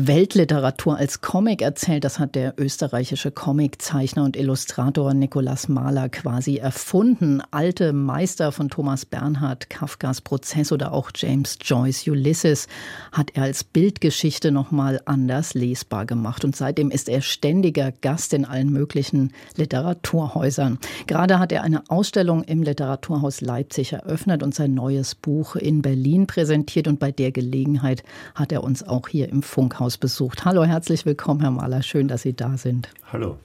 Weltliteratur als Comic erzählt, das hat der österreichische Comiczeichner und Illustrator Nikolaus Mahler quasi erfunden. Alte Meister von Thomas Bernhard, Kafkas Prozess oder auch James Joyce Ulysses hat er als Bildgeschichte nochmal anders lesbar gemacht. Und seitdem ist er ständiger Gast in allen möglichen Literaturhäusern. Gerade hat er eine Ausstellung im Literaturhaus Leipzig eröffnet und sein neues Buch in Berlin präsentiert. Und bei der Gelegenheit hat er uns auch hier im Funk Funkhaus besucht. Hallo, herzlich willkommen, Herr Mahler. Schön, dass Sie da sind. Hallo.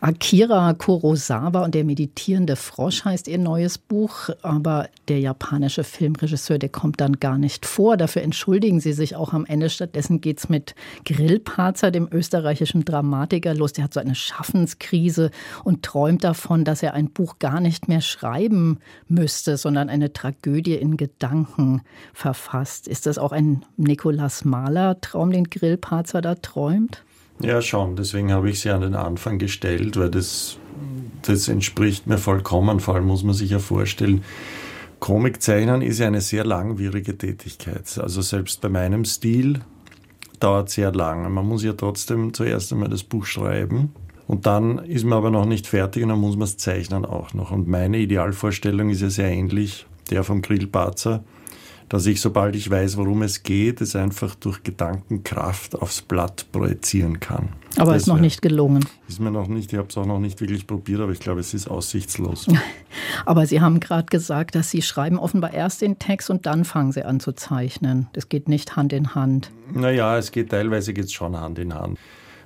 Akira Kurosawa und der meditierende Frosch heißt ihr neues Buch, aber der japanische Filmregisseur, der kommt dann gar nicht vor. Dafür entschuldigen sie sich auch am Ende. Stattdessen geht es mit Grillparzer, dem österreichischen Dramatiker, los. Der hat so eine Schaffenskrise und träumt davon, dass er ein Buch gar nicht mehr schreiben müsste, sondern eine Tragödie in Gedanken verfasst. Ist das auch ein Nikolaus Mahler-Traum, den Grillparzer da träumt? Ja, schon. Deswegen habe ich sie an den Anfang gestellt, weil das, das entspricht mir vollkommen. Vor allem muss man sich ja vorstellen, Comiczeichnen ist ja eine sehr langwierige Tätigkeit. Also selbst bei meinem Stil dauert sehr lang. Man muss ja trotzdem zuerst einmal das Buch schreiben. Und dann ist man aber noch nicht fertig und dann muss man es zeichnen auch noch. Und meine Idealvorstellung ist ja sehr ähnlich der vom Grillparzer dass ich, sobald ich weiß, worum es geht, es einfach durch Gedankenkraft aufs Blatt projizieren kann. Aber es ist noch nicht gelungen. Ist mir noch nicht, ich habe es auch noch nicht wirklich probiert, aber ich glaube, es ist aussichtslos. aber Sie haben gerade gesagt, dass Sie schreiben offenbar erst den Text und dann fangen Sie an zu zeichnen. Das geht nicht Hand in Hand. Naja, es geht teilweise geht's schon Hand in Hand.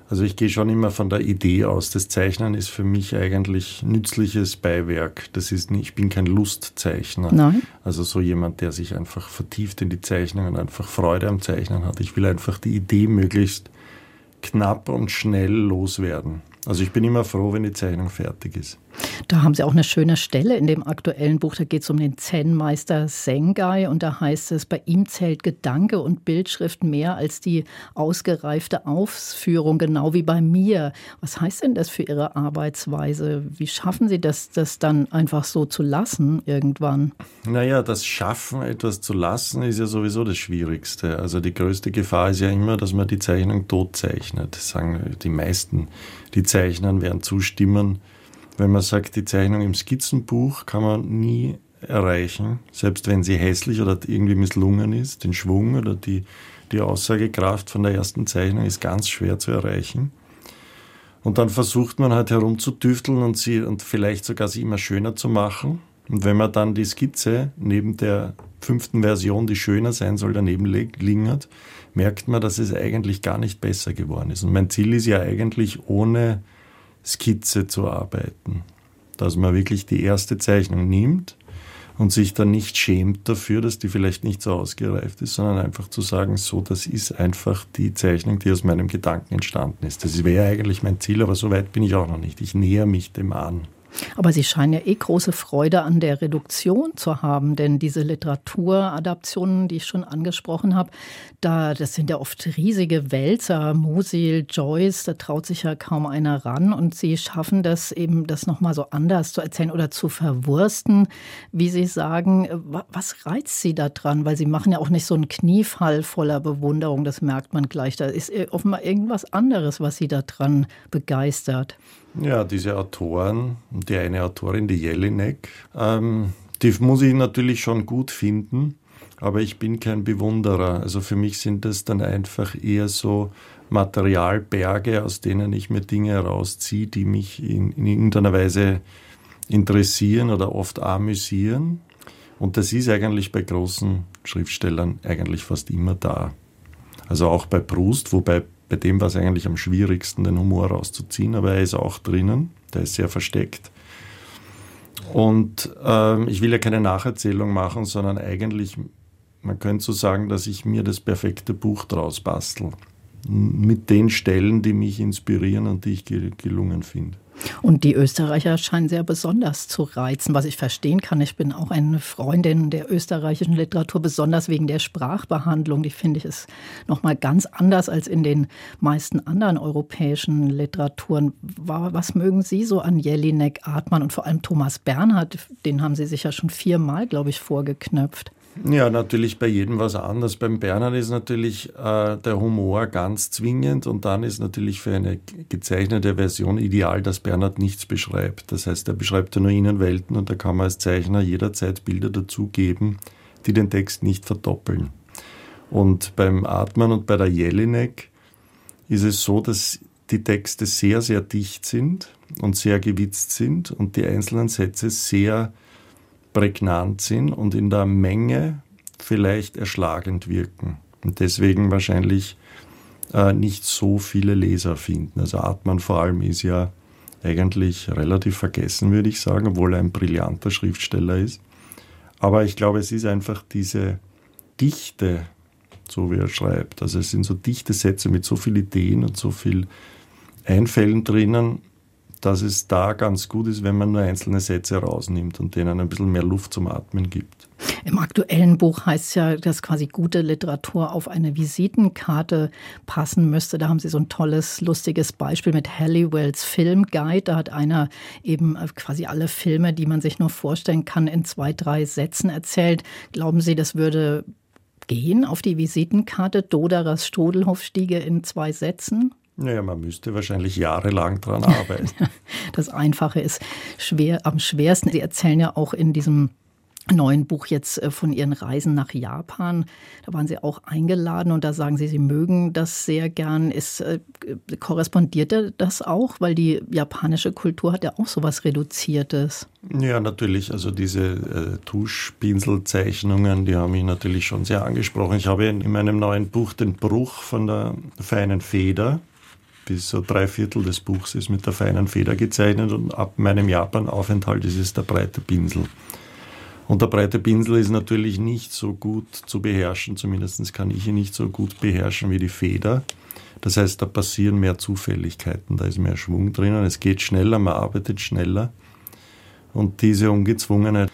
Also ich gehe schon immer von der Idee aus. Das Zeichnen ist für mich eigentlich nützliches Beiwerk. Das ist nicht, ich bin kein Lustzeichner. Nein. Also so jemand, der sich einfach vertieft in die Zeichnung und einfach Freude am Zeichnen hat. Ich will einfach die Idee möglichst knapp und schnell loswerden. Also ich bin immer froh, wenn die Zeichnung fertig ist. Da haben Sie auch eine schöne Stelle in dem aktuellen Buch. Da geht es um den Zen-Meister Sengai und da heißt es, bei ihm zählt Gedanke und Bildschrift mehr als die ausgereifte Ausführung, genau wie bei mir. Was heißt denn das für Ihre Arbeitsweise? Wie schaffen Sie das, das dann einfach so zu lassen irgendwann? Naja, das Schaffen, etwas zu lassen, ist ja sowieso das Schwierigste. Also die größte Gefahr ist ja immer, dass man die Zeichnung tot zeichnet. Das sagen die meisten, die zeichnen, werden zustimmen wenn man sagt, die Zeichnung im Skizzenbuch kann man nie erreichen, selbst wenn sie hässlich oder irgendwie misslungen ist, den Schwung oder die, die Aussagekraft von der ersten Zeichnung ist ganz schwer zu erreichen. Und dann versucht man halt herumzutüfteln und sie und vielleicht sogar sie immer schöner zu machen. Und wenn man dann die Skizze neben der fünften Version, die schöner sein soll, daneben lingert, merkt man, dass es eigentlich gar nicht besser geworden ist. Und mein Ziel ist ja eigentlich ohne Skizze zu arbeiten. Dass man wirklich die erste Zeichnung nimmt und sich dann nicht schämt dafür, dass die vielleicht nicht so ausgereift ist, sondern einfach zu sagen, so, das ist einfach die Zeichnung, die aus meinem Gedanken entstanden ist. Das wäre eigentlich mein Ziel, aber so weit bin ich auch noch nicht. Ich näher mich dem an. Aber Sie scheinen ja eh große Freude an der Reduktion zu haben, denn diese Literaturadaptionen, die ich schon angesprochen habe, da, das sind ja oft riesige Wälzer, Musil, Joyce, da traut sich ja kaum einer ran und Sie schaffen das eben, das nochmal so anders zu erzählen oder zu verwursten, wie Sie sagen. Was reizt Sie da dran? Weil Sie machen ja auch nicht so einen Kniefall voller Bewunderung, das merkt man gleich. Da ist offenbar irgendwas anderes, was Sie da dran begeistert. Ja, diese Autoren, die eine Autorin, die Jelinek, ähm, die muss ich natürlich schon gut finden, aber ich bin kein Bewunderer. Also für mich sind das dann einfach eher so Materialberge, aus denen ich mir Dinge herausziehe, die mich in, in irgendeiner Weise interessieren oder oft amüsieren. Und das ist eigentlich bei großen Schriftstellern eigentlich fast immer da. Also auch bei Proust, wobei bei dem war es eigentlich am schwierigsten, den Humor rauszuziehen, aber er ist auch drinnen, der ist sehr versteckt. Und ähm, ich will ja keine Nacherzählung machen, sondern eigentlich, man könnte so sagen, dass ich mir das perfekte Buch draus bastel. Mit den Stellen, die mich inspirieren und die ich gelungen finde. Und die Österreicher scheinen sehr besonders zu reizen, was ich verstehen kann. Ich bin auch eine Freundin der österreichischen Literatur, besonders wegen der Sprachbehandlung. Die finde ich ist noch mal ganz anders als in den meisten anderen europäischen Literaturen. Was mögen Sie so an Jelinek, Artmann und vor allem Thomas Bernhard? Den haben Sie sich ja schon viermal, glaube ich, vorgeknöpft. Ja, natürlich bei jedem was anderes. Beim Bernhard ist natürlich äh, der Humor ganz zwingend und dann ist natürlich für eine gezeichnete Version ideal, dass Bernhard nichts beschreibt. Das heißt, er beschreibt ja nur Innenwelten und da kann man als Zeichner jederzeit Bilder dazugeben, die den Text nicht verdoppeln. Und beim Atman und bei der Jelinek ist es so, dass die Texte sehr, sehr dicht sind und sehr gewitzt sind und die einzelnen Sätze sehr prägnant sind und in der Menge vielleicht erschlagend wirken. Und deswegen wahrscheinlich äh, nicht so viele Leser finden. Also Artmann vor allem ist ja eigentlich relativ vergessen, würde ich sagen, obwohl er ein brillanter Schriftsteller ist. Aber ich glaube, es ist einfach diese Dichte, so wie er schreibt. Also es sind so dichte Sätze mit so vielen Ideen und so viel Einfällen drinnen, dass es da ganz gut ist, wenn man nur einzelne Sätze rausnimmt und denen ein bisschen mehr Luft zum Atmen gibt. Im aktuellen Buch heißt es ja, dass quasi gute Literatur auf eine Visitenkarte passen müsste. Da haben Sie so ein tolles, lustiges Beispiel mit Halliwells Filmguide. Da hat einer eben quasi alle Filme, die man sich nur vorstellen kann, in zwei, drei Sätzen erzählt. Glauben Sie, das würde gehen auf die Visitenkarte Doderers Strudelhofstiege in zwei Sätzen? Naja, man müsste wahrscheinlich jahrelang daran arbeiten. Das Einfache ist schwer, am schwersten. Sie erzählen ja auch in diesem neuen Buch jetzt äh, von Ihren Reisen nach Japan. Da waren Sie auch eingeladen und da sagen Sie, Sie mögen das sehr gern. Ist, äh, korrespondiert das auch? Weil die japanische Kultur hat ja auch so was Reduziertes. Ja, natürlich. Also diese äh, Tuschpinselzeichnungen, die haben mich natürlich schon sehr angesprochen. Ich habe in meinem neuen Buch den Bruch von der feinen Feder bis so drei Viertel des Buchs ist mit der feinen Feder gezeichnet und ab meinem Japan-Aufenthalt ist es der breite Pinsel. Und der breite Pinsel ist natürlich nicht so gut zu beherrschen, zumindest kann ich ihn nicht so gut beherrschen wie die Feder. Das heißt, da passieren mehr Zufälligkeiten, da ist mehr Schwung drinnen, es geht schneller, man arbeitet schneller. Und diese Ungezwungenheit,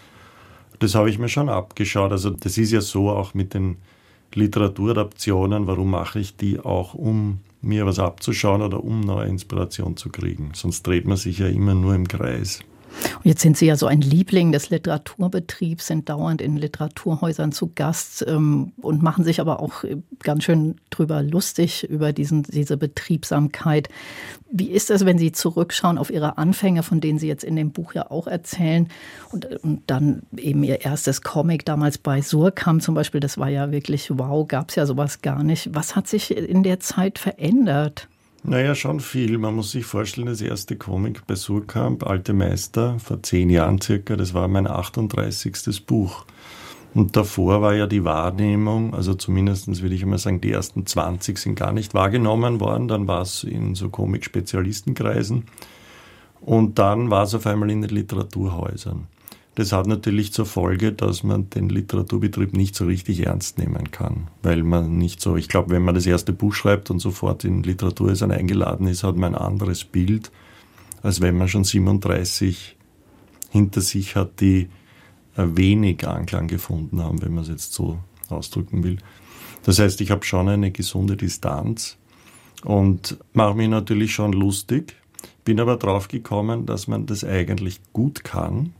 das habe ich mir schon abgeschaut. Also das ist ja so auch mit den Literaturadaptionen, warum mache ich die auch, um mir was abzuschauen oder um neue Inspiration zu kriegen. Sonst dreht man sich ja immer nur im Kreis. Und jetzt sind Sie ja so ein Liebling des Literaturbetriebs, sind dauernd in Literaturhäusern zu Gast ähm, und machen sich aber auch ganz schön drüber lustig über diesen, diese Betriebsamkeit. Wie ist es, wenn Sie zurückschauen auf Ihre Anfänge, von denen Sie jetzt in dem Buch ja auch erzählen und, und dann eben Ihr erstes Comic damals bei Surkamp zum Beispiel, das war ja wirklich wow, gab es ja sowas gar nicht. Was hat sich in der Zeit verändert? Naja, schon viel. Man muss sich vorstellen, das erste Comic bei Surkamp, Alte Meister, vor zehn Jahren circa, das war mein 38. Buch. Und davor war ja die Wahrnehmung, also zumindest würde ich einmal sagen, die ersten 20 sind gar nicht wahrgenommen worden. Dann war es in so Comic-Spezialistenkreisen. Und dann war es auf einmal in den Literaturhäusern. Das hat natürlich zur Folge, dass man den Literaturbetrieb nicht so richtig ernst nehmen kann, weil man nicht so, ich glaube, wenn man das erste Buch schreibt und sofort in Literaturhäusern eingeladen ist, hat man ein anderes Bild, als wenn man schon 37 hinter sich hat, die äh, wenig Anklang gefunden haben, wenn man es jetzt so ausdrücken will. Das heißt, ich habe schon eine gesunde Distanz und mache mich natürlich schon lustig, bin aber drauf gekommen, dass man das eigentlich gut kann,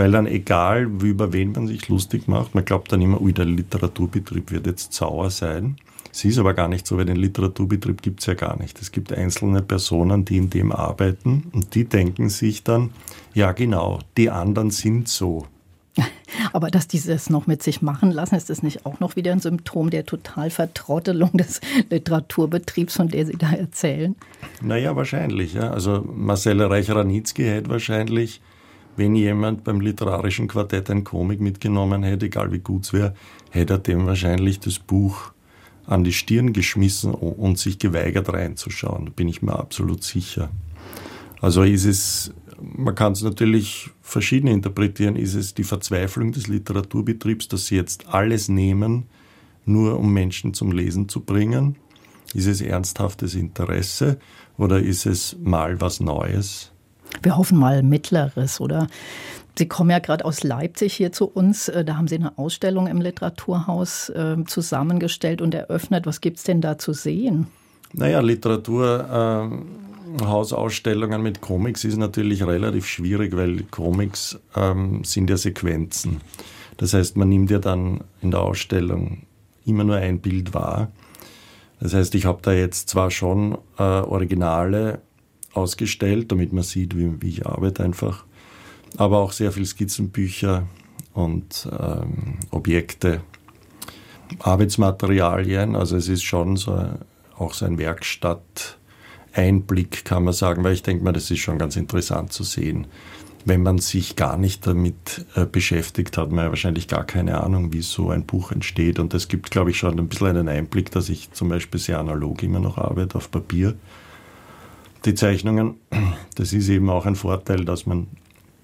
weil dann egal, über wen man sich lustig macht, man glaubt dann immer, ui, der Literaturbetrieb wird jetzt sauer sein. Es ist aber gar nicht so, weil den Literaturbetrieb gibt es ja gar nicht. Es gibt einzelne Personen, die in dem arbeiten und die denken sich dann, ja genau, die anderen sind so. Aber dass die das noch mit sich machen lassen, ist das nicht auch noch wieder ein Symptom der Totalvertrottelung des Literaturbetriebs, von der Sie da erzählen? Naja, wahrscheinlich. Ja. Also Marcel Reich-Ranitzky hätte wahrscheinlich wenn jemand beim literarischen Quartett ein Komik mitgenommen hätte, egal wie gut es wäre, hätte er dem wahrscheinlich das Buch an die Stirn geschmissen und sich geweigert reinzuschauen. Da bin ich mir absolut sicher. Also ist es, man kann es natürlich verschieden interpretieren, ist es die Verzweiflung des Literaturbetriebs, dass sie jetzt alles nehmen, nur um Menschen zum Lesen zu bringen? Ist es ernsthaftes Interesse oder ist es mal was Neues? Wir hoffen mal Mittleres, oder? Sie kommen ja gerade aus Leipzig hier zu uns. Äh, da haben Sie eine Ausstellung im Literaturhaus äh, zusammengestellt und eröffnet. Was gibt es denn da zu sehen? Naja, Literaturhausausstellungen äh, mit Comics ist natürlich relativ schwierig, weil Comics ähm, sind ja Sequenzen. Das heißt, man nimmt ja dann in der Ausstellung immer nur ein Bild wahr. Das heißt, ich habe da jetzt zwar schon äh, Originale ausgestellt, damit man sieht, wie, wie, ich arbeite einfach, aber auch sehr viel Skizzenbücher und ähm, Objekte, Arbeitsmaterialien. Also es ist schon so auch so ein Werkstatt-Einblick, kann man sagen, weil ich denke mal, das ist schon ganz interessant zu sehen wenn man sich gar nicht damit äh, beschäftigt, hat man ja wahrscheinlich gar keine Ahnung, wie so ein Buch entsteht. Und das gibt, glaube ich, schon ein bisschen einen Einblick, dass ich zum Beispiel sehr analog immer noch arbeite auf Papier. Die Zeichnungen, das ist eben auch ein Vorteil, dass man,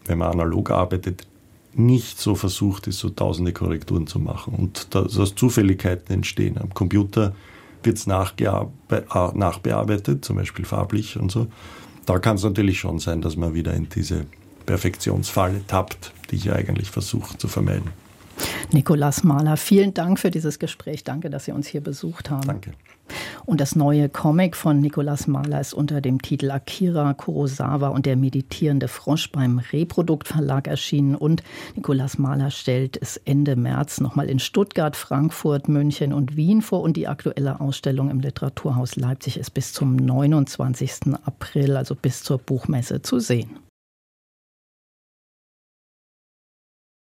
wenn man analog arbeitet, nicht so versucht ist, so tausende Korrekturen zu machen und dass Zufälligkeiten entstehen. Am Computer wird es nachbearbeitet, zum Beispiel farblich und so. Da kann es natürlich schon sein, dass man wieder in diese Perfektionsfalle tappt, die ich eigentlich versuche zu vermeiden. Nikolas Mahler, vielen Dank für dieses Gespräch. Danke, dass Sie uns hier besucht haben. Danke. Und das neue Comic von Nikolas Mahler ist unter dem Titel Akira Kurosawa und der meditierende Frosch beim Reprodukt Verlag erschienen. Und Nikolas Mahler stellt es Ende März nochmal in Stuttgart, Frankfurt, München und Wien vor. Und die aktuelle Ausstellung im Literaturhaus Leipzig ist bis zum 29. April, also bis zur Buchmesse, zu sehen.